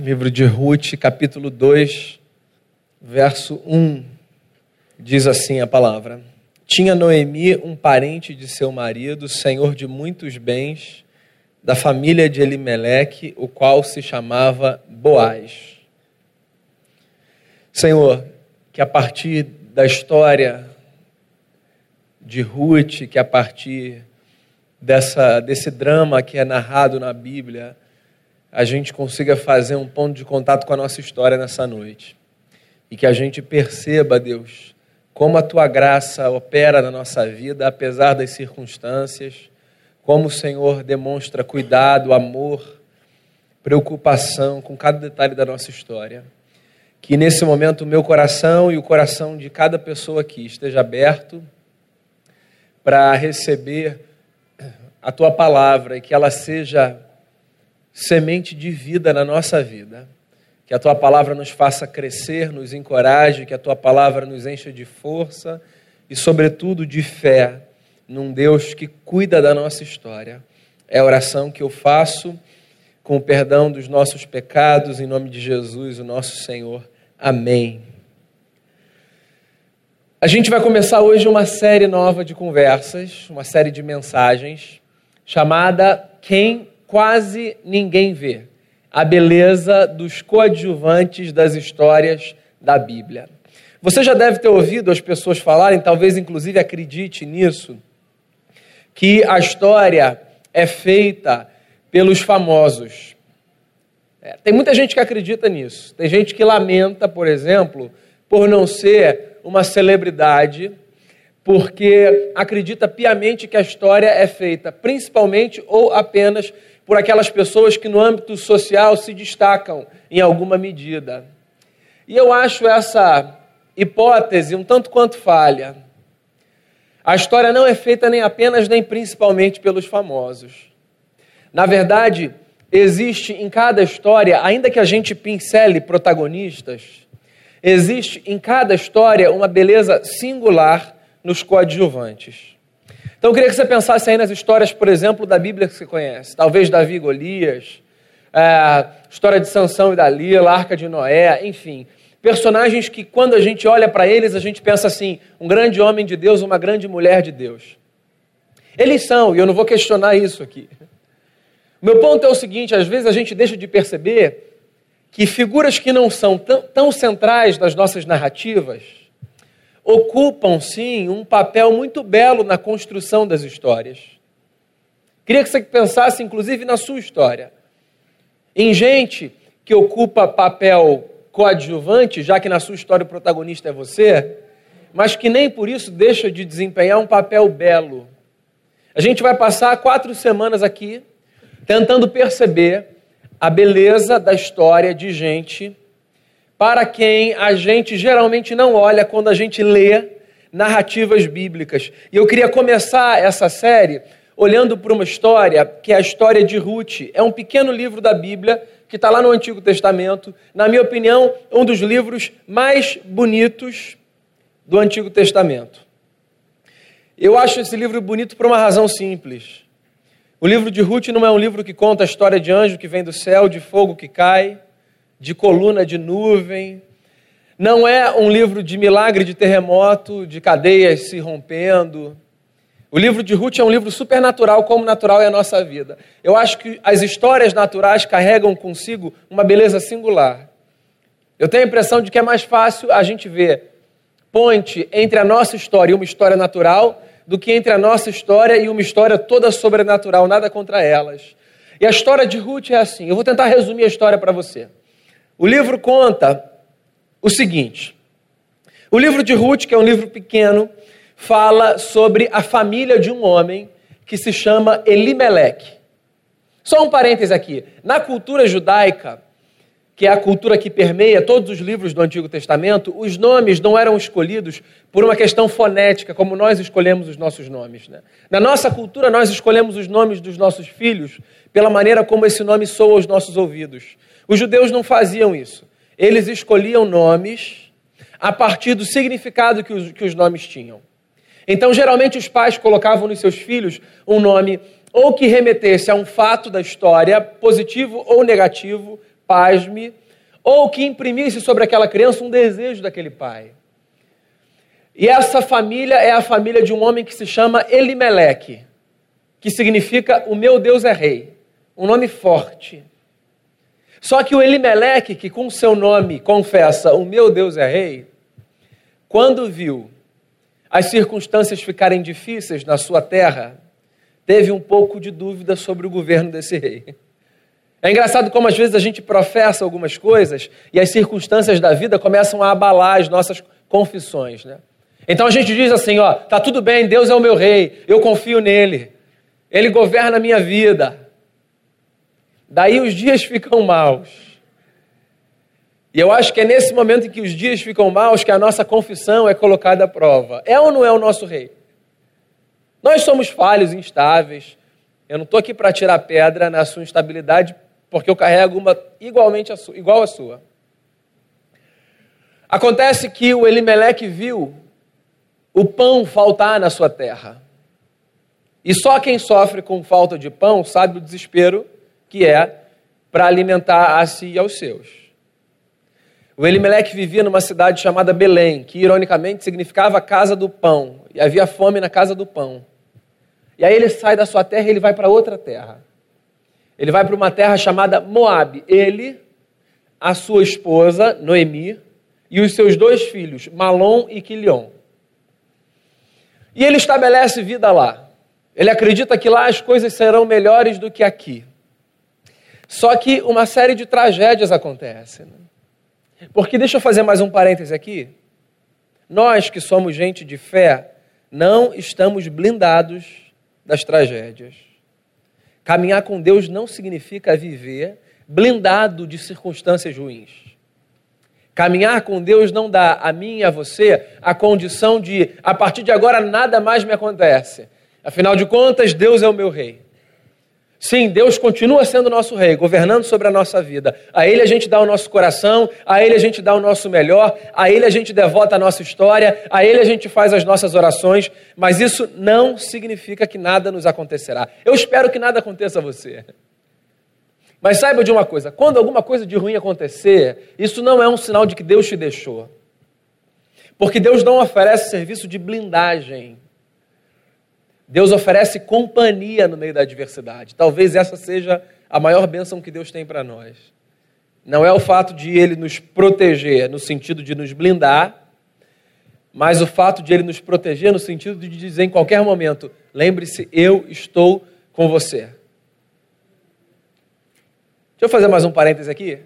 Livro de Ruth, capítulo 2, verso 1, diz assim a palavra: Tinha Noemi um parente de seu marido, senhor de muitos bens, da família de Elimeleque, o qual se chamava Boaz. Senhor, que a partir da história de Ruth, que a partir dessa, desse drama que é narrado na Bíblia, a gente consiga fazer um ponto de contato com a nossa história nessa noite. E que a gente perceba, Deus, como a tua graça opera na nossa vida, apesar das circunstâncias, como o Senhor demonstra cuidado, amor, preocupação com cada detalhe da nossa história. Que nesse momento o meu coração e o coração de cada pessoa aqui esteja aberto para receber a tua palavra e que ela seja semente de vida na nossa vida. Que a tua palavra nos faça crescer, nos encoraje, que a tua palavra nos encha de força e, sobretudo, de fé num Deus que cuida da nossa história. É a oração que eu faço com o perdão dos nossos pecados, em nome de Jesus, o nosso Senhor. Amém. A gente vai começar hoje uma série nova de conversas, uma série de mensagens, chamada Quem quase ninguém vê a beleza dos coadjuvantes das histórias da Bíblia. Você já deve ter ouvido as pessoas falarem, talvez inclusive acredite nisso, que a história é feita pelos famosos. É, tem muita gente que acredita nisso. Tem gente que lamenta, por exemplo, por não ser uma celebridade porque acredita piamente que a história é feita principalmente ou apenas por aquelas pessoas que no âmbito social se destacam em alguma medida. E eu acho essa hipótese um tanto quanto falha. A história não é feita nem apenas nem principalmente pelos famosos. Na verdade, existe em cada história, ainda que a gente pincele protagonistas, existe em cada história uma beleza singular nos coadjuvantes. Então eu queria que você pensasse aí nas histórias, por exemplo, da Bíblia que você conhece. Talvez Davi e Golias, é, história de Sansão e Dalila, Arca de Noé, enfim. Personagens que, quando a gente olha para eles, a gente pensa assim: um grande homem de Deus, uma grande mulher de Deus. Eles são, e eu não vou questionar isso aqui. Meu ponto é o seguinte: às vezes a gente deixa de perceber que figuras que não são tão, tão centrais nas nossas narrativas, ocupam, sim, um papel muito belo na construção das histórias. Queria que você pensasse, inclusive, na sua história. Em gente que ocupa papel coadjuvante, já que na sua história o protagonista é você, mas que nem por isso deixa de desempenhar um papel belo. A gente vai passar quatro semanas aqui tentando perceber a beleza da história de gente para quem a gente geralmente não olha quando a gente lê narrativas bíblicas. E eu queria começar essa série olhando para uma história que é a história de Ruth. É um pequeno livro da Bíblia que está lá no Antigo Testamento. Na minha opinião, um dos livros mais bonitos do Antigo Testamento. Eu acho esse livro bonito por uma razão simples. O livro de Ruth não é um livro que conta a história de anjo que vem do céu, de fogo que cai de coluna de nuvem. Não é um livro de milagre de terremoto, de cadeias se rompendo. O livro de Ruth é um livro supernatural, como natural é a nossa vida. Eu acho que as histórias naturais carregam consigo uma beleza singular. Eu tenho a impressão de que é mais fácil a gente ver ponte entre a nossa história e uma história natural do que entre a nossa história e uma história toda sobrenatural, nada contra elas. E a história de Ruth é assim. Eu vou tentar resumir a história para você. O livro conta o seguinte: o livro de Ruth, que é um livro pequeno, fala sobre a família de um homem que se chama Elimeleque. Só um parêntese aqui. Na cultura judaica, que é a cultura que permeia todos os livros do Antigo Testamento, os nomes não eram escolhidos por uma questão fonética, como nós escolhemos os nossos nomes. Né? Na nossa cultura, nós escolhemos os nomes dos nossos filhos pela maneira como esse nome soa aos nossos ouvidos. Os judeus não faziam isso. Eles escolhiam nomes a partir do significado que os, que os nomes tinham. Então, geralmente, os pais colocavam nos seus filhos um nome ou que remetesse a um fato da história, positivo ou negativo, pasme, ou que imprimisse sobre aquela criança um desejo daquele pai. E essa família é a família de um homem que se chama Elimeleque, que significa o meu Deus é rei, um nome forte. Só que o Elimeleque, que com seu nome confessa o meu Deus é rei, quando viu as circunstâncias ficarem difíceis na sua terra, teve um pouco de dúvida sobre o governo desse rei. É engraçado como às vezes a gente professa algumas coisas e as circunstâncias da vida começam a abalar as nossas confissões, né? Então a gente diz assim, ó, tá tudo bem, Deus é o meu rei, eu confio nele. Ele governa a minha vida. Daí os dias ficam maus. E eu acho que é nesse momento em que os dias ficam maus que a nossa confissão é colocada à prova. É ou não é o nosso rei? Nós somos falhos, instáveis. Eu não estou aqui para tirar pedra na sua instabilidade, porque eu carrego uma igualmente a sua, igual a sua. Acontece que o Elimeleque viu o pão faltar na sua terra. E só quem sofre com falta de pão sabe o desespero que é para alimentar a si e aos seus. O Elimeleque vivia numa cidade chamada Belém, que ironicamente significava casa do pão, e havia fome na casa do pão. E aí ele sai da sua terra e ele vai para outra terra. Ele vai para uma terra chamada Moabe. Ele, a sua esposa, Noemi, e os seus dois filhos, Malom e Quilion. E ele estabelece vida lá. Ele acredita que lá as coisas serão melhores do que aqui. Só que uma série de tragédias acontece. Né? Porque deixa eu fazer mais um parêntese aqui. Nós que somos gente de fé, não estamos blindados das tragédias. Caminhar com Deus não significa viver blindado de circunstâncias ruins. Caminhar com Deus não dá a mim e a você a condição de, a partir de agora, nada mais me acontece. Afinal de contas, Deus é o meu rei. Sim, Deus continua sendo nosso rei, governando sobre a nossa vida. A Ele a gente dá o nosso coração, a Ele a gente dá o nosso melhor, a Ele a gente devota a nossa história, a Ele a gente faz as nossas orações, mas isso não significa que nada nos acontecerá. Eu espero que nada aconteça a você. Mas saiba de uma coisa: quando alguma coisa de ruim acontecer, isso não é um sinal de que Deus te deixou. Porque Deus não oferece serviço de blindagem Deus oferece companhia no meio da adversidade. Talvez essa seja a maior bênção que Deus tem para nós. Não é o fato de Ele nos proteger no sentido de nos blindar, mas o fato de Ele nos proteger no sentido de dizer em qualquer momento: lembre-se, eu estou com você. Deixa eu fazer mais um parêntese aqui.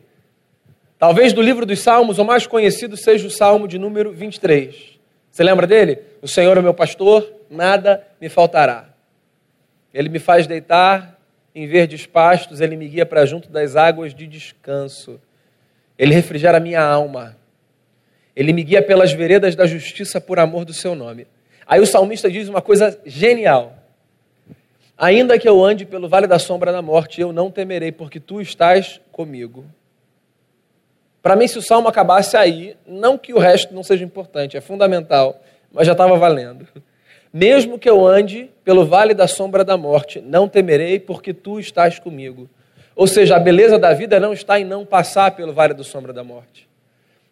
Talvez do livro dos Salmos, o mais conhecido seja o Salmo de número 23. Você lembra dele? O Senhor é meu pastor, nada me faltará. Ele me faz deitar em verdes pastos, ele me guia para junto das águas de descanso. Ele refrigera a minha alma. Ele me guia pelas veredas da justiça por amor do seu nome. Aí o salmista diz uma coisa genial. Ainda que eu ande pelo vale da sombra da morte, eu não temerei, porque tu estás comigo. Para mim, se o salmo acabasse aí, não que o resto não seja importante, é fundamental, mas já estava valendo. Mesmo que eu ande pelo vale da sombra da morte, não temerei, porque tu estás comigo. Ou seja, a beleza da vida não está em não passar pelo vale da sombra da morte.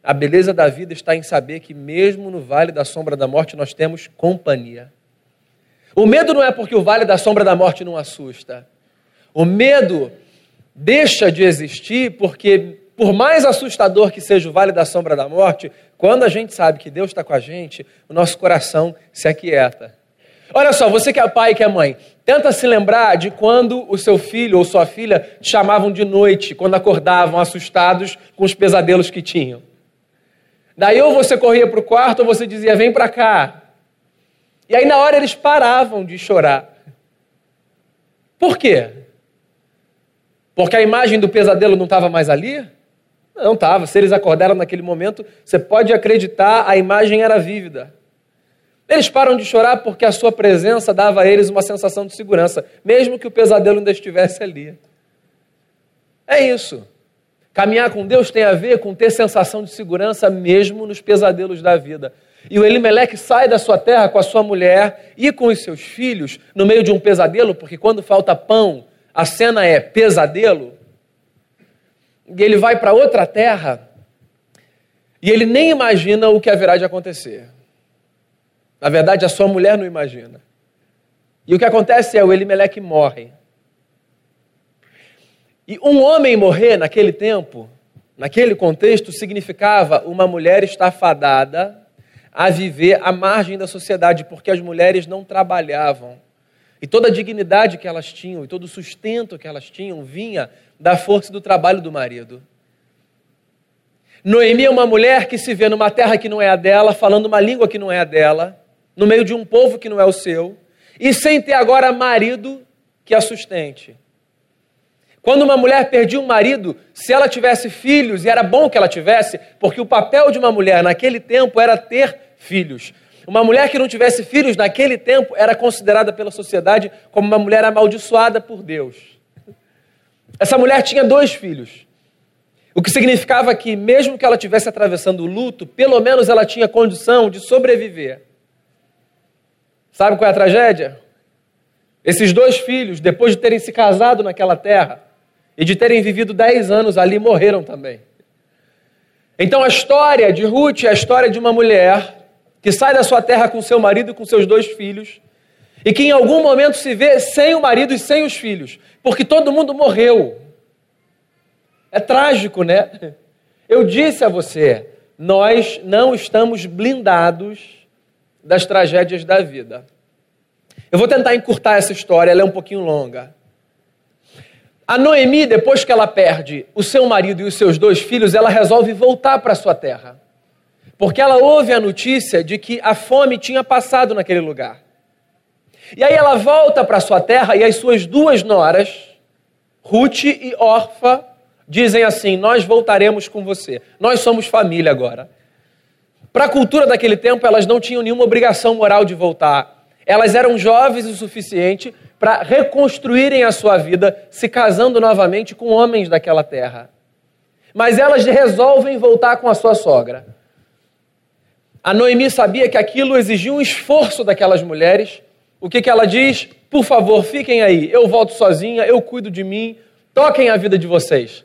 A beleza da vida está em saber que, mesmo no vale da sombra da morte, nós temos companhia. O medo não é porque o vale da sombra da morte não assusta. O medo deixa de existir porque, por mais assustador que seja o vale da sombra da morte, quando a gente sabe que Deus está com a gente, o nosso coração se aquieta. Olha só, você que é pai e que é mãe, tenta se lembrar de quando o seu filho ou sua filha te chamavam de noite, quando acordavam assustados com os pesadelos que tinham. Daí ou você corria para o quarto ou você dizia, vem para cá. E aí na hora eles paravam de chorar. Por quê? Porque a imagem do pesadelo não estava mais ali? Não estava. Se eles acordaram naquele momento, você pode acreditar, a imagem era vívida. Eles param de chorar porque a sua presença dava a eles uma sensação de segurança, mesmo que o pesadelo ainda estivesse ali. É isso. Caminhar com Deus tem a ver com ter sensação de segurança mesmo nos pesadelos da vida. E o Elimeleque sai da sua terra com a sua mulher e com os seus filhos no meio de um pesadelo, porque quando falta pão, a cena é pesadelo. E ele vai para outra terra e ele nem imagina o que haverá de acontecer. Na verdade, a sua mulher não imagina. E o que acontece é o Elimeleque morre. E um homem morrer naquele tempo, naquele contexto, significava uma mulher estar fadada a viver à margem da sociedade, porque as mulheres não trabalhavam. E toda a dignidade que elas tinham e todo o sustento que elas tinham vinha da força do trabalho do marido. Noemi é uma mulher que se vê numa terra que não é a dela, falando uma língua que não é a dela, no meio de um povo que não é o seu, e sem ter agora marido que a sustente. Quando uma mulher perdia um marido, se ela tivesse filhos, e era bom que ela tivesse, porque o papel de uma mulher naquele tempo era ter filhos. Uma mulher que não tivesse filhos naquele tempo era considerada pela sociedade como uma mulher amaldiçoada por Deus. Essa mulher tinha dois filhos. O que significava que, mesmo que ela estivesse atravessando o luto, pelo menos ela tinha condição de sobreviver. Sabe qual é a tragédia? Esses dois filhos, depois de terem se casado naquela terra e de terem vivido dez anos ali, morreram também. Então a história de Ruth é a história de uma mulher que sai da sua terra com seu marido e com seus dois filhos e que em algum momento se vê sem o marido e sem os filhos, porque todo mundo morreu. É trágico, né? Eu disse a você, nós não estamos blindados das tragédias da vida. Eu vou tentar encurtar essa história, ela é um pouquinho longa. A Noemi, depois que ela perde o seu marido e os seus dois filhos, ela resolve voltar para sua terra. Porque ela ouve a notícia de que a fome tinha passado naquele lugar. E aí ela volta para sua terra e as suas duas noras, Ruth e Orfa, dizem assim: Nós voltaremos com você. Nós somos família agora. Para a cultura daquele tempo, elas não tinham nenhuma obrigação moral de voltar. Elas eram jovens o suficiente para reconstruírem a sua vida, se casando novamente com homens daquela terra. Mas elas resolvem voltar com a sua sogra. A Noemi sabia que aquilo exigia um esforço daquelas mulheres. O que, que ela diz? Por favor, fiquem aí, eu volto sozinha, eu cuido de mim, toquem a vida de vocês.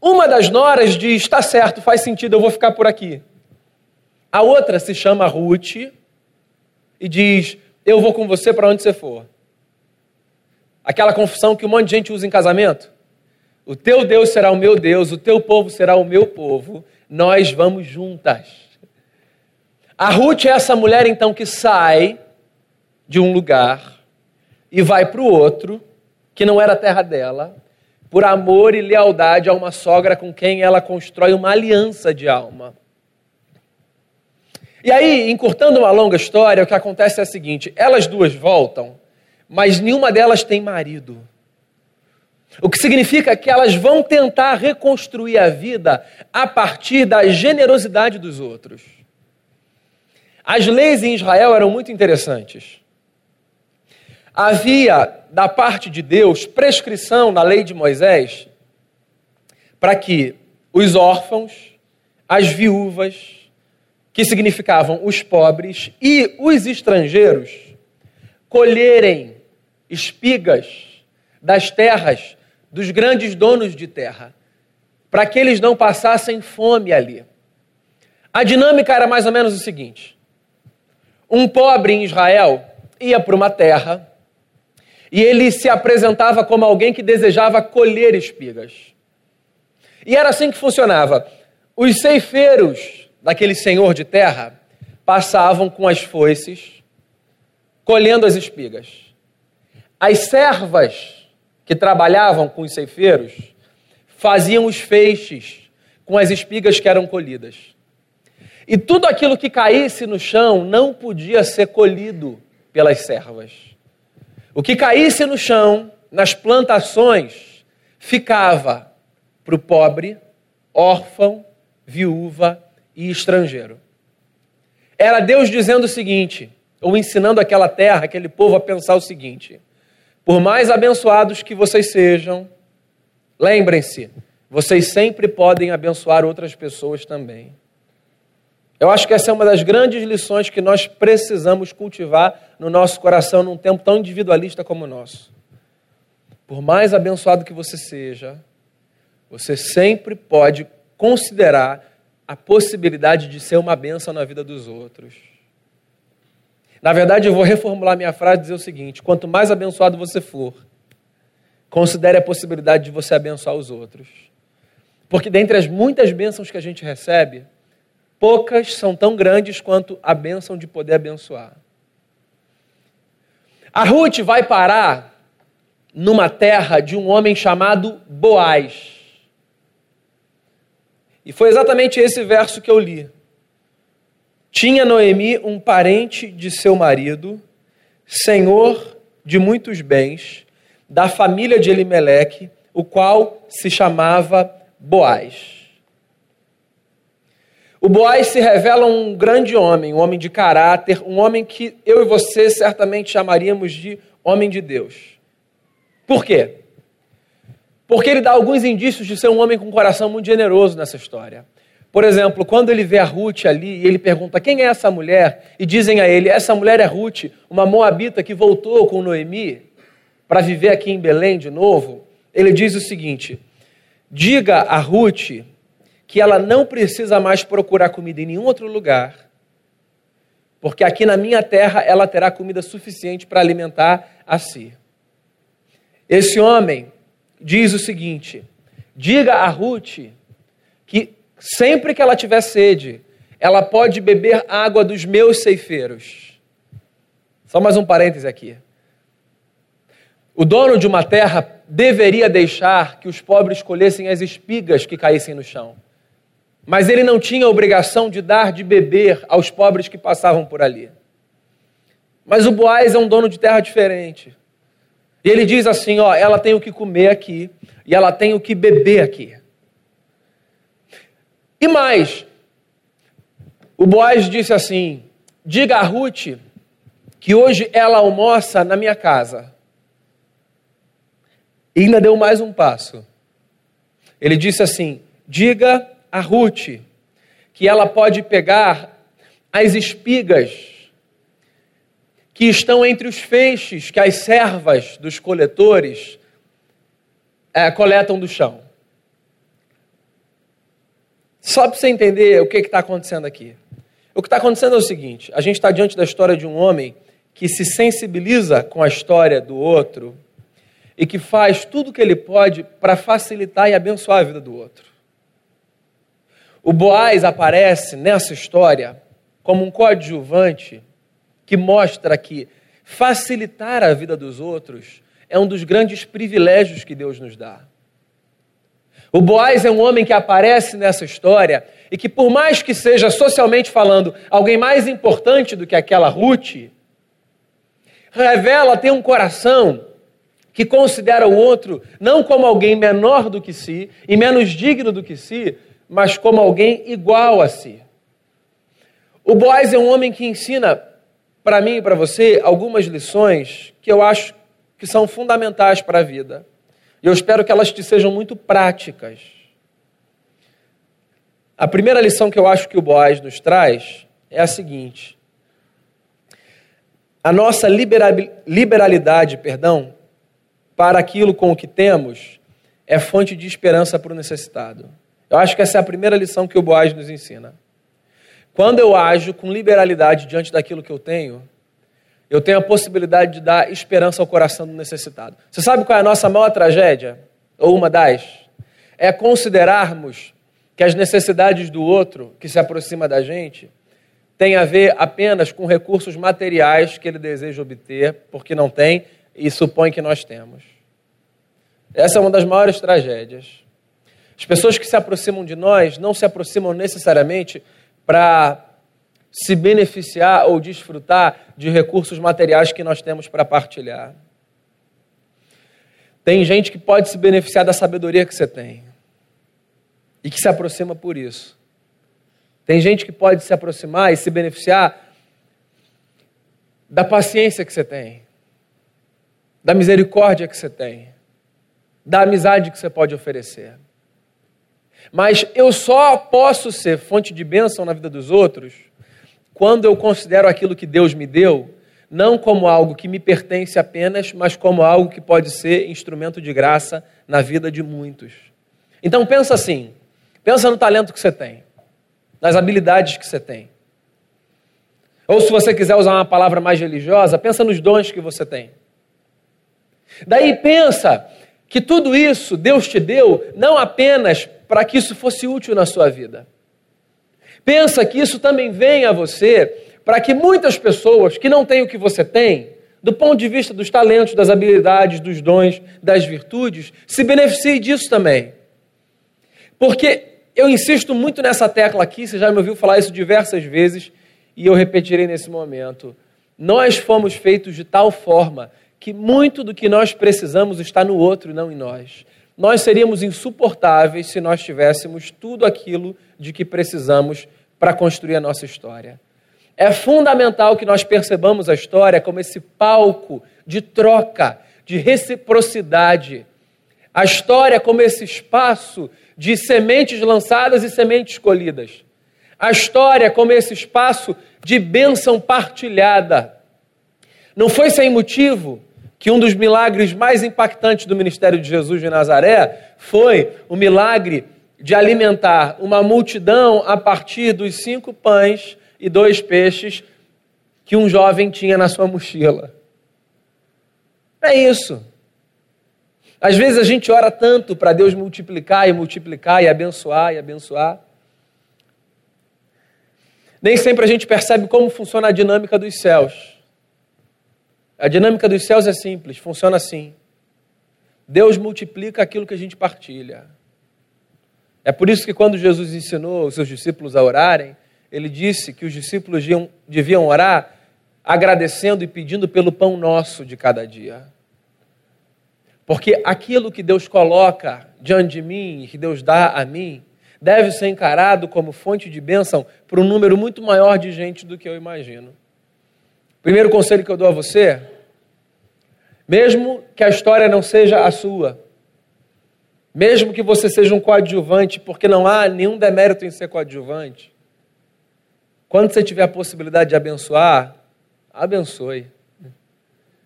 Uma das noras diz: está certo, faz sentido, eu vou ficar por aqui. A outra se chama Ruth e diz: Eu vou com você para onde você for. Aquela confissão que um monte de gente usa em casamento. O teu Deus será o meu Deus, o teu povo será o meu povo, nós vamos juntas. A Ruth é essa mulher então que sai de um lugar e vai para o outro, que não era a terra dela, por amor e lealdade a uma sogra com quem ela constrói uma aliança de alma. E aí, encurtando uma longa história, o que acontece é o seguinte: elas duas voltam, mas nenhuma delas tem marido. O que significa que elas vão tentar reconstruir a vida a partir da generosidade dos outros. As leis em Israel eram muito interessantes. Havia, da parte de Deus, prescrição na lei de Moisés para que os órfãos, as viúvas, que significavam os pobres, e os estrangeiros, colherem espigas das terras dos grandes donos de terra, para que eles não passassem fome ali. A dinâmica era mais ou menos o seguinte: um pobre em Israel ia para uma terra e ele se apresentava como alguém que desejava colher espigas. E era assim que funcionava. Os ceifeiros daquele senhor de terra passavam com as foices, colhendo as espigas. As servas que trabalhavam com os ceifeiros faziam os feixes com as espigas que eram colhidas. E tudo aquilo que caísse no chão não podia ser colhido pelas servas. O que caísse no chão, nas plantações, ficava para o pobre, órfão, viúva e estrangeiro. Era Deus dizendo o seguinte, ou ensinando aquela terra, aquele povo a pensar o seguinte: por mais abençoados que vocês sejam, lembrem-se, vocês sempre podem abençoar outras pessoas também. Eu acho que essa é uma das grandes lições que nós precisamos cultivar no nosso coração num tempo tão individualista como o nosso. Por mais abençoado que você seja, Você sempre pode considerar a possibilidade de ser uma bênção na vida dos outros. Na verdade, eu vou reformular minha frase e dizer o seguinte: quanto mais abençoado você for, considere a possibilidade de você abençoar os outros. Porque dentre as muitas bênçãos que a gente recebe, poucas são tão grandes quanto a bênção de poder abençoar. A Ruth vai parar numa terra de um homem chamado Boaz. E foi exatamente esse verso que eu li. Tinha Noemi um parente de seu marido, senhor de muitos bens, da família de Elimeleque, o qual se chamava Boaz. O Boaz se revela um grande homem, um homem de caráter, um homem que eu e você certamente chamaríamos de homem de Deus. Por quê? Porque ele dá alguns indícios de ser um homem com um coração muito generoso nessa história. Por exemplo, quando ele vê a Ruth ali e ele pergunta quem é essa mulher, e dizem a ele: essa mulher é Ruth, uma moabita que voltou com Noemi para viver aqui em Belém de novo. Ele diz o seguinte: diga a Ruth que ela não precisa mais procurar comida em nenhum outro lugar, porque aqui na minha terra ela terá comida suficiente para alimentar a si. Esse homem diz o seguinte: diga a Ruth que sempre que ela tiver sede, ela pode beber água dos meus ceifeiros. Só mais um parêntese aqui. O dono de uma terra deveria deixar que os pobres colhessem as espigas que caíssem no chão. Mas ele não tinha obrigação de dar de beber aos pobres que passavam por ali. Mas o Boaz é um dono de terra diferente. E ele diz assim: ó, ela tem o que comer aqui e ela tem o que beber aqui. E mais, o Boaz disse assim: diga a Ruth que hoje ela almoça na minha casa. E ainda deu mais um passo. Ele disse assim: diga a Ruth que ela pode pegar as espigas que estão entre os feixes que as servas dos coletores é, coletam do chão. Só para você entender o que está acontecendo aqui. O que está acontecendo é o seguinte: a gente está diante da história de um homem que se sensibiliza com a história do outro e que faz tudo o que ele pode para facilitar e abençoar a vida do outro. O Boaz aparece nessa história como um coadjuvante que mostra que facilitar a vida dos outros é um dos grandes privilégios que Deus nos dá. O Boaz é um homem que aparece nessa história e que, por mais que seja socialmente falando alguém mais importante do que aquela Ruth, revela ter um coração que considera o outro não como alguém menor do que si e menos digno do que si, mas como alguém igual a si. O Boaz é um homem que ensina para mim e para você algumas lições que eu acho que são fundamentais para a vida. E eu espero que elas te sejam muito práticas. A primeira lição que eu acho que o Boaz nos traz é a seguinte: a nossa liberalidade, perdão, para aquilo com o que temos é fonte de esperança para o necessitado. Eu acho que essa é a primeira lição que o Boaz nos ensina. Quando eu ajo com liberalidade diante daquilo que eu tenho, eu tenho a possibilidade de dar esperança ao coração do necessitado. Você sabe qual é a nossa maior tragédia? Ou uma das? É considerarmos que as necessidades do outro que se aproxima da gente têm a ver apenas com recursos materiais que ele deseja obter, porque não tem e supõe que nós temos. Essa é uma das maiores tragédias. As pessoas que se aproximam de nós não se aproximam necessariamente para se beneficiar ou desfrutar de recursos materiais que nós temos para partilhar. Tem gente que pode se beneficiar da sabedoria que você tem e que se aproxima por isso. Tem gente que pode se aproximar e se beneficiar da paciência que você tem, da misericórdia que você tem, da amizade que você pode oferecer. Mas eu só posso ser fonte de bênção na vida dos outros quando eu considero aquilo que Deus me deu não como algo que me pertence apenas, mas como algo que pode ser instrumento de graça na vida de muitos. Então pensa assim, pensa no talento que você tem, nas habilidades que você tem. Ou se você quiser usar uma palavra mais religiosa, pensa nos dons que você tem. Daí pensa que tudo isso Deus te deu não apenas para que isso fosse útil na sua vida. Pensa que isso também vem a você para que muitas pessoas que não têm o que você tem, do ponto de vista dos talentos, das habilidades, dos dons, das virtudes, se beneficiem disso também. Porque eu insisto muito nessa tecla aqui, você já me ouviu falar isso diversas vezes, e eu repetirei nesse momento. Nós fomos feitos de tal forma que muito do que nós precisamos está no outro não em nós. Nós seríamos insuportáveis se nós tivéssemos tudo aquilo de que precisamos para construir a nossa história. É fundamental que nós percebamos a história como esse palco de troca, de reciprocidade. A história como esse espaço de sementes lançadas e sementes colhidas a história como esse espaço de bênção partilhada. Não foi sem motivo que um dos milagres mais impactantes do ministério de Jesus de Nazaré foi o milagre de alimentar uma multidão a partir dos cinco pães e dois peixes que um jovem tinha na sua mochila. É isso. Às vezes a gente ora tanto para Deus multiplicar e multiplicar e abençoar e abençoar. Nem sempre a gente percebe como funciona a dinâmica dos céus. A dinâmica dos céus é simples, funciona assim. Deus multiplica aquilo que a gente partilha. É por isso que quando Jesus ensinou os seus discípulos a orarem, ele disse que os discípulos deviam orar agradecendo e pedindo pelo pão nosso de cada dia. Porque aquilo que Deus coloca diante de mim, que Deus dá a mim, deve ser encarado como fonte de bênção para um número muito maior de gente do que eu imagino. Primeiro conselho que eu dou a você, mesmo que a história não seja a sua, mesmo que você seja um coadjuvante, porque não há nenhum demérito em ser coadjuvante, quando você tiver a possibilidade de abençoar, abençoe.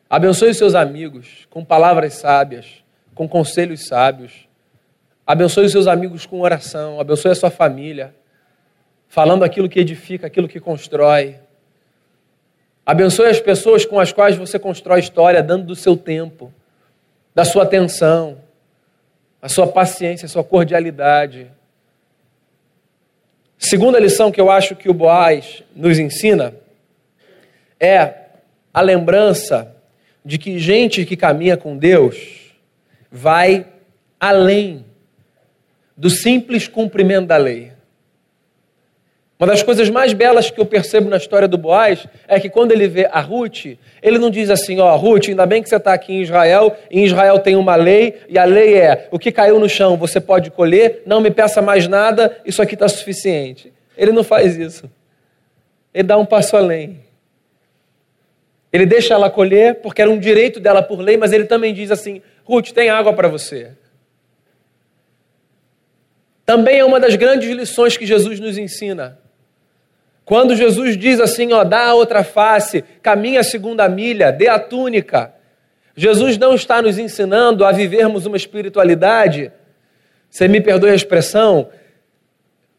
Abençoe seus amigos com palavras sábias, com conselhos sábios. Abençoe os seus amigos com oração, abençoe a sua família, falando aquilo que edifica, aquilo que constrói. Abençoe as pessoas com as quais você constrói história, dando do seu tempo, da sua atenção, a sua paciência, a sua cordialidade. Segunda lição que eu acho que o Boaz nos ensina é a lembrança de que gente que caminha com Deus vai além do simples cumprimento da lei. Uma das coisas mais belas que eu percebo na história do Boaz é que quando ele vê a Ruth, ele não diz assim, ó, oh, Ruth, ainda bem que você está aqui em Israel, em Israel tem uma lei, e a lei é, o que caiu no chão você pode colher, não me peça mais nada, isso aqui está suficiente. Ele não faz isso. Ele dá um passo além. Ele deixa ela colher, porque era um direito dela por lei, mas ele também diz assim, Ruth, tem água para você. Também é uma das grandes lições que Jesus nos ensina. Quando Jesus diz assim, ó, dá a outra face, caminha a segunda milha, dê a túnica. Jesus não está nos ensinando a vivermos uma espiritualidade, você me perdoe a expressão,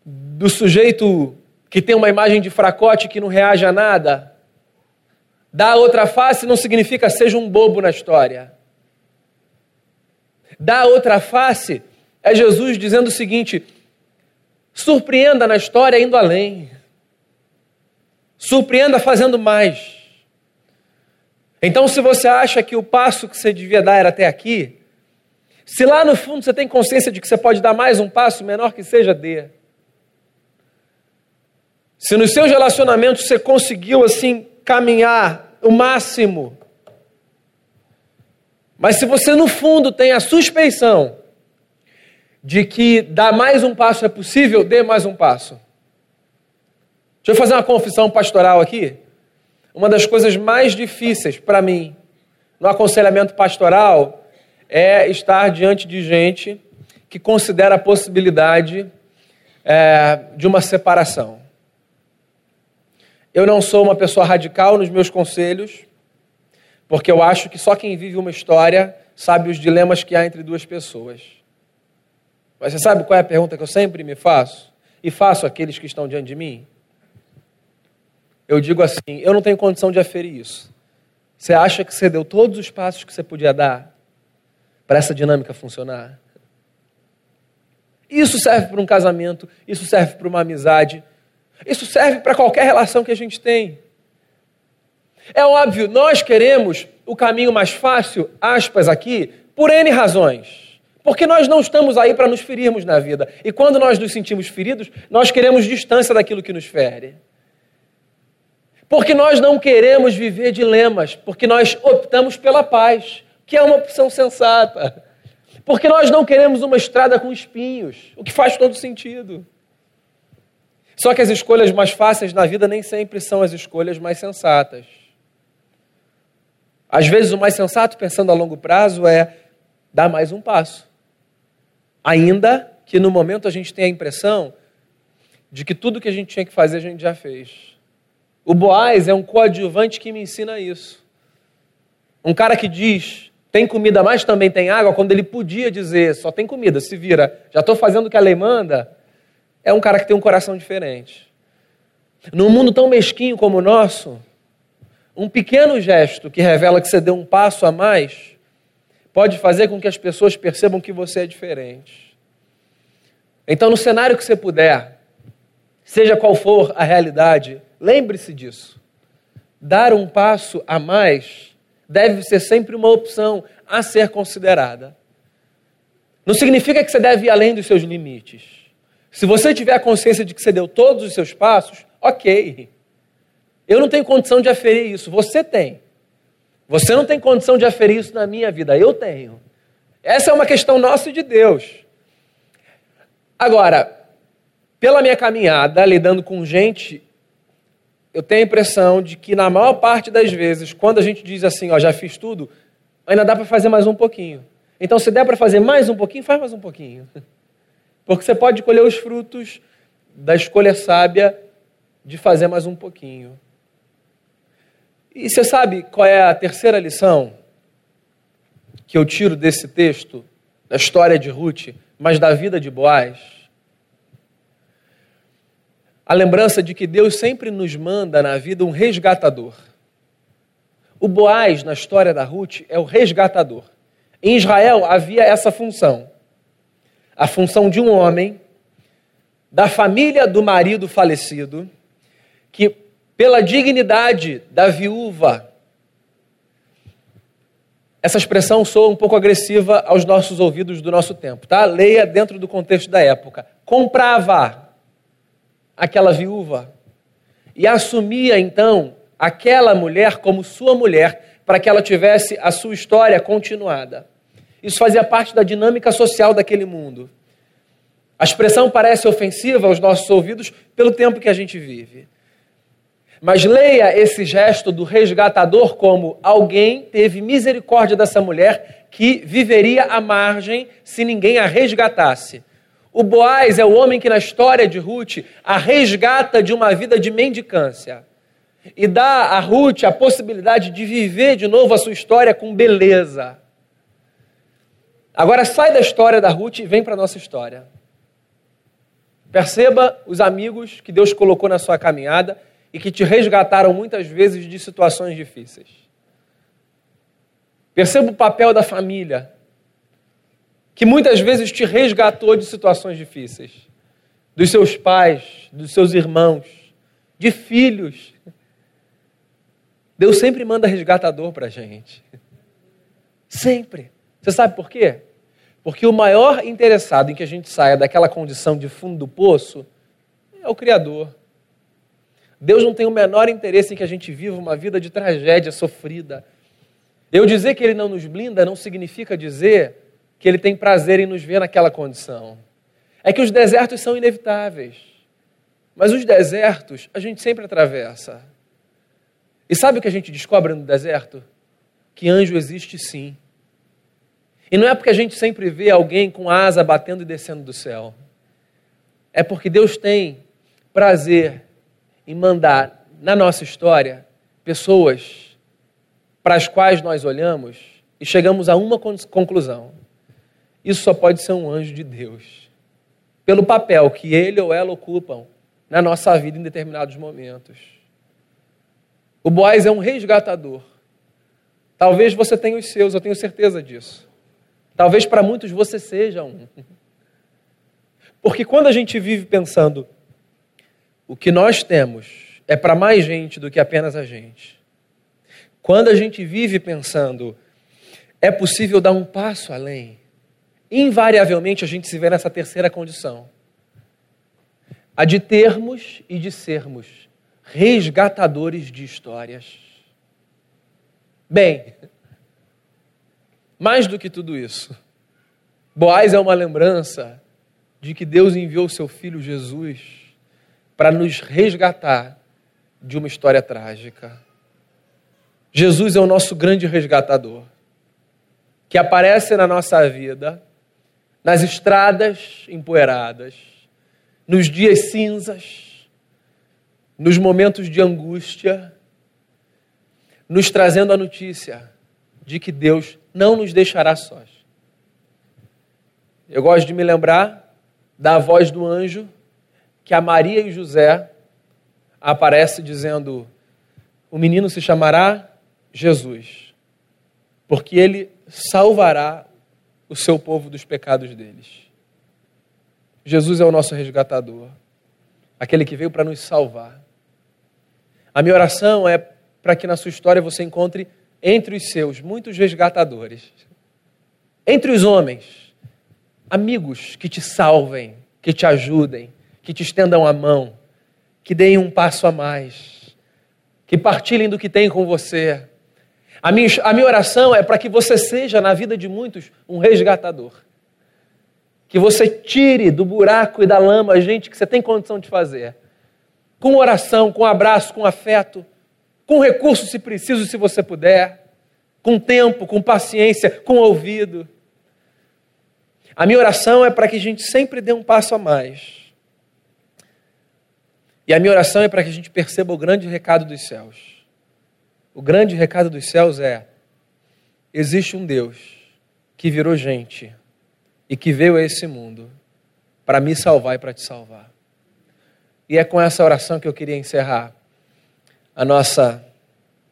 do sujeito que tem uma imagem de fracote que não reage a nada. Dar a outra face não significa seja um bobo na história. Dar a outra face é Jesus dizendo o seguinte: surpreenda na história indo além, surpreenda fazendo mais. Então, se você acha que o passo que você devia dar era até aqui, se lá no fundo você tem consciência de que você pode dar mais um passo, menor que seja, dê. Se nos seus relacionamentos você conseguiu assim caminhar o máximo, mas se você no fundo tem a suspeição de que dar mais um passo é possível, dê mais um passo. Deixa eu fazer uma confissão pastoral aqui. Uma das coisas mais difíceis para mim no aconselhamento pastoral é estar diante de gente que considera a possibilidade é, de uma separação. Eu não sou uma pessoa radical nos meus conselhos, porque eu acho que só quem vive uma história sabe os dilemas que há entre duas pessoas. Mas você sabe qual é a pergunta que eu sempre me faço? E faço àqueles que estão diante de mim? Eu digo assim: eu não tenho condição de aferir isso. Você acha que você deu todos os passos que você podia dar para essa dinâmica funcionar? Isso serve para um casamento, isso serve para uma amizade, isso serve para qualquer relação que a gente tem. É óbvio, nós queremos o caminho mais fácil, aspas aqui, por N razões. Porque nós não estamos aí para nos ferirmos na vida. E quando nós nos sentimos feridos, nós queremos distância daquilo que nos fere. Porque nós não queremos viver dilemas, porque nós optamos pela paz, que é uma opção sensata. Porque nós não queremos uma estrada com espinhos, o que faz todo sentido. Só que as escolhas mais fáceis na vida nem sempre são as escolhas mais sensatas. Às vezes, o mais sensato, pensando a longo prazo, é dar mais um passo. Ainda que no momento a gente tenha a impressão de que tudo que a gente tinha que fazer a gente já fez. O Boaz é um coadjuvante que me ensina isso. Um cara que diz, tem comida, mas também tem água, quando ele podia dizer, só tem comida, se vira, já estou fazendo o que a lei manda, é um cara que tem um coração diferente. Num mundo tão mesquinho como o nosso, um pequeno gesto que revela que você deu um passo a mais pode fazer com que as pessoas percebam que você é diferente. Então, no cenário que você puder, seja qual for a realidade, lembre-se disso. Dar um passo a mais deve ser sempre uma opção a ser considerada. Não significa que você deve ir além dos seus limites. Se você tiver a consciência de que você deu todos os seus passos, ok. Eu não tenho condição de aferir isso, você tem. Você não tem condição de aferir isso na minha vida, eu tenho. Essa é uma questão nossa e de Deus. Agora, pela minha caminhada, lidando com gente, eu tenho a impressão de que na maior parte das vezes, quando a gente diz assim, ó, já fiz tudo, ainda dá para fazer mais um pouquinho. Então, se der para fazer mais um pouquinho, faz mais um pouquinho. Porque você pode colher os frutos da escolha sábia de fazer mais um pouquinho. E você sabe qual é a terceira lição que eu tiro desse texto, da história de Ruth, mas da vida de Boaz? A lembrança de que Deus sempre nos manda na vida um resgatador. O Boaz, na história da Ruth, é o resgatador. Em Israel havia essa função. A função de um homem, da família do marido falecido, que pela dignidade da viúva. Essa expressão soa um pouco agressiva aos nossos ouvidos do nosso tempo, tá? Leia dentro do contexto da época. Comprava aquela viúva e assumia então aquela mulher como sua mulher para que ela tivesse a sua história continuada. Isso fazia parte da dinâmica social daquele mundo. A expressão parece ofensiva aos nossos ouvidos pelo tempo que a gente vive. Mas leia esse gesto do resgatador como alguém teve misericórdia dessa mulher que viveria à margem se ninguém a resgatasse. O Boaz é o homem que na história de Ruth a resgata de uma vida de mendicância e dá a Ruth a possibilidade de viver de novo a sua história com beleza. Agora sai da história da Ruth e vem para a nossa história. Perceba os amigos que Deus colocou na sua caminhada e que te resgataram muitas vezes de situações difíceis. Perceba o papel da família, que muitas vezes te resgatou de situações difíceis, dos seus pais, dos seus irmãos, de filhos. Deus sempre manda resgatador para a gente. Sempre. Você sabe por quê? Porque o maior interessado em que a gente saia daquela condição de fundo do poço é o Criador. Deus não tem o menor interesse em que a gente viva uma vida de tragédia sofrida. Eu dizer que Ele não nos blinda não significa dizer que Ele tem prazer em nos ver naquela condição. É que os desertos são inevitáveis. Mas os desertos a gente sempre atravessa. E sabe o que a gente descobre no deserto? Que anjo existe sim. E não é porque a gente sempre vê alguém com asa batendo e descendo do céu. É porque Deus tem prazer em mandar na nossa história pessoas para as quais nós olhamos e chegamos a uma conclusão: isso só pode ser um anjo de Deus. pelo papel que ele ou ela ocupam na nossa vida em determinados momentos. O Boaz é um resgatador. Talvez você tenha os seus, eu tenho certeza disso. Talvez para muitos você seja um. Porque quando a gente vive pensando o que nós temos é para mais gente do que apenas a gente. Quando a gente vive pensando é possível dar um passo além, invariavelmente a gente se vê nessa terceira condição. A de termos e de sermos resgatadores de histórias. Bem, mais do que tudo isso, Boaz é uma lembrança de que Deus enviou seu filho Jesus para nos resgatar de uma história trágica. Jesus é o nosso grande resgatador, que aparece na nossa vida, nas estradas empoeiradas, nos dias cinzas, nos momentos de angústia, nos trazendo a notícia de que Deus não nos deixará sós. Eu gosto de me lembrar da voz do anjo que a Maria e José aparece dizendo: O menino se chamará Jesus, porque ele salvará o seu povo dos pecados deles. Jesus é o nosso resgatador, aquele que veio para nos salvar. A minha oração é para que na sua história você encontre entre os seus muitos resgatadores, entre os homens amigos que te salvem, que te ajudem, que te estendam a mão, que deem um passo a mais, que partilhem do que tem com você. A minha, a minha oração é para que você seja, na vida de muitos, um resgatador. Que você tire do buraco e da lama a gente que você tem condição de fazer. Com oração, com abraço, com afeto, com recurso se preciso, se você puder, com tempo, com paciência, com ouvido. A minha oração é para que a gente sempre dê um passo a mais. E a minha oração é para que a gente perceba o grande recado dos céus. O grande recado dos céus é: existe um Deus que virou gente e que veio a esse mundo para me salvar e para te salvar. E é com essa oração que eu queria encerrar a nossa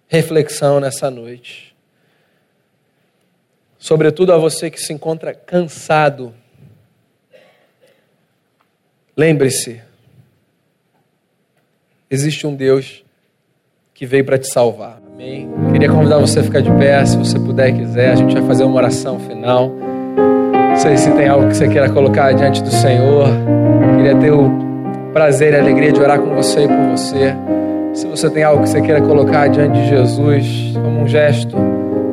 reflexão nessa noite sobretudo a você que se encontra cansado. Lembre-se, existe um Deus que veio para te salvar. Amém? Queria convidar você a ficar de pé, se você puder e quiser. A gente vai fazer uma oração final. Não sei se tem algo que você queira colocar diante do Senhor. Queria ter o prazer e a alegria de orar com você e por você. Se você tem algo que você queira colocar diante de Jesus, como um gesto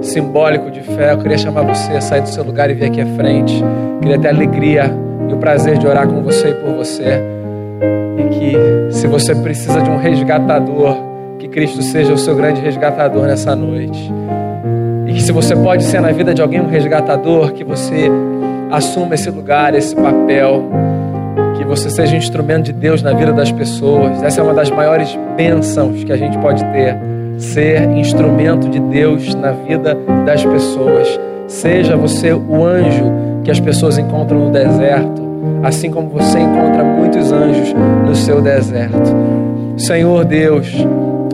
simbólico de fé, eu queria chamar você a sair do seu lugar e vir aqui à frente. Queria ter a alegria e o prazer de orar com você e por você. E que, se você precisa de um resgatador, que Cristo seja o seu grande resgatador nessa noite. E que, se você pode ser na vida de alguém um resgatador, que você assuma esse lugar, esse papel. Que você seja instrumento de Deus na vida das pessoas. Essa é uma das maiores bênçãos que a gente pode ter ser instrumento de Deus na vida das pessoas. Seja você o anjo que as pessoas encontram no deserto, assim como você encontra muitos anjos no seu deserto. Senhor Deus,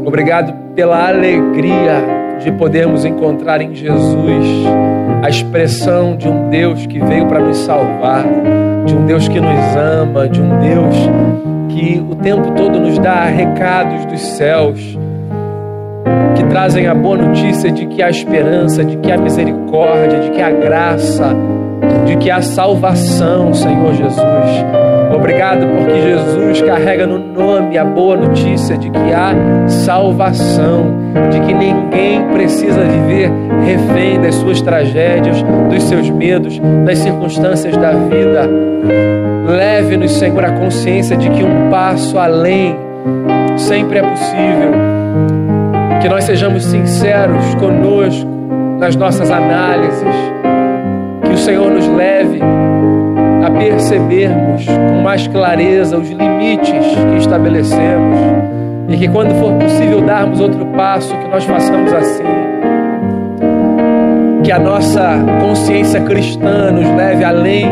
obrigado pela alegria de podermos encontrar em Jesus a expressão de um Deus que veio para nos salvar, de um Deus que nos ama, de um Deus que o tempo todo nos dá recados dos céus que trazem a boa notícia de que há esperança, de que há misericórdia, de que há graça, de que há salvação, Senhor Jesus. Obrigado porque Jesus carrega no nome a boa notícia de que há salvação, de que ninguém precisa viver refém das suas tragédias, dos seus medos, das circunstâncias da vida. Leve-nos, Senhor, a consciência de que um passo além sempre é possível que nós sejamos sinceros conosco nas nossas análises. Que o Senhor nos leve a percebermos com mais clareza os limites que estabelecemos. E que quando for possível darmos outro passo, que nós façamos assim. Que a nossa consciência cristã nos leve além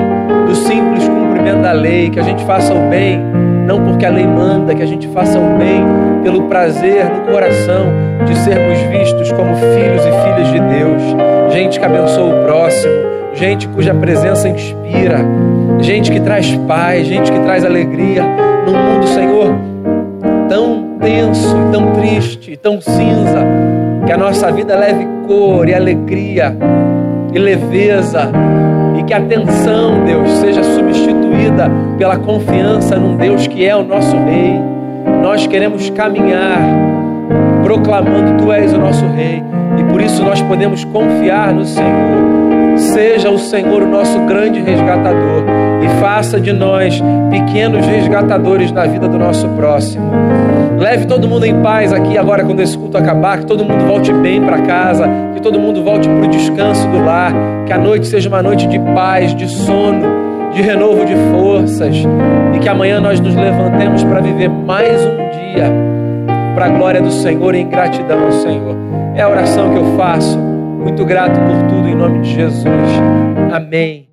do simples cumprimento da lei, que a gente faça o bem, não porque a lei manda, que a gente faça o bem pelo prazer no coração de sermos vistos como filhos e filhas de Deus, gente que abençoa o próximo, gente cuja presença inspira, gente que traz paz, gente que traz alegria num mundo, Senhor, tão tenso, tão triste, tão cinza, que a nossa vida leve cor e alegria e leveza e que a tensão, Deus, seja substituída pela confiança num Deus que é o nosso Rei. Nós queremos caminhar proclamando: Tu és o nosso Rei e por isso nós podemos confiar no Senhor. Seja o Senhor o nosso grande resgatador e faça de nós pequenos resgatadores na vida do nosso próximo. Leve todo mundo em paz aqui agora quando esse culto acabar, que todo mundo volte bem para casa, que todo mundo volte para o descanso do lar, que a noite seja uma noite de paz, de sono, de renovo de forças e que amanhã nós nos levantemos para viver mais um dia para a glória do Senhor e em gratidão ao Senhor. É a oração que eu faço. Muito grato por tudo em nome de Jesus. Amém.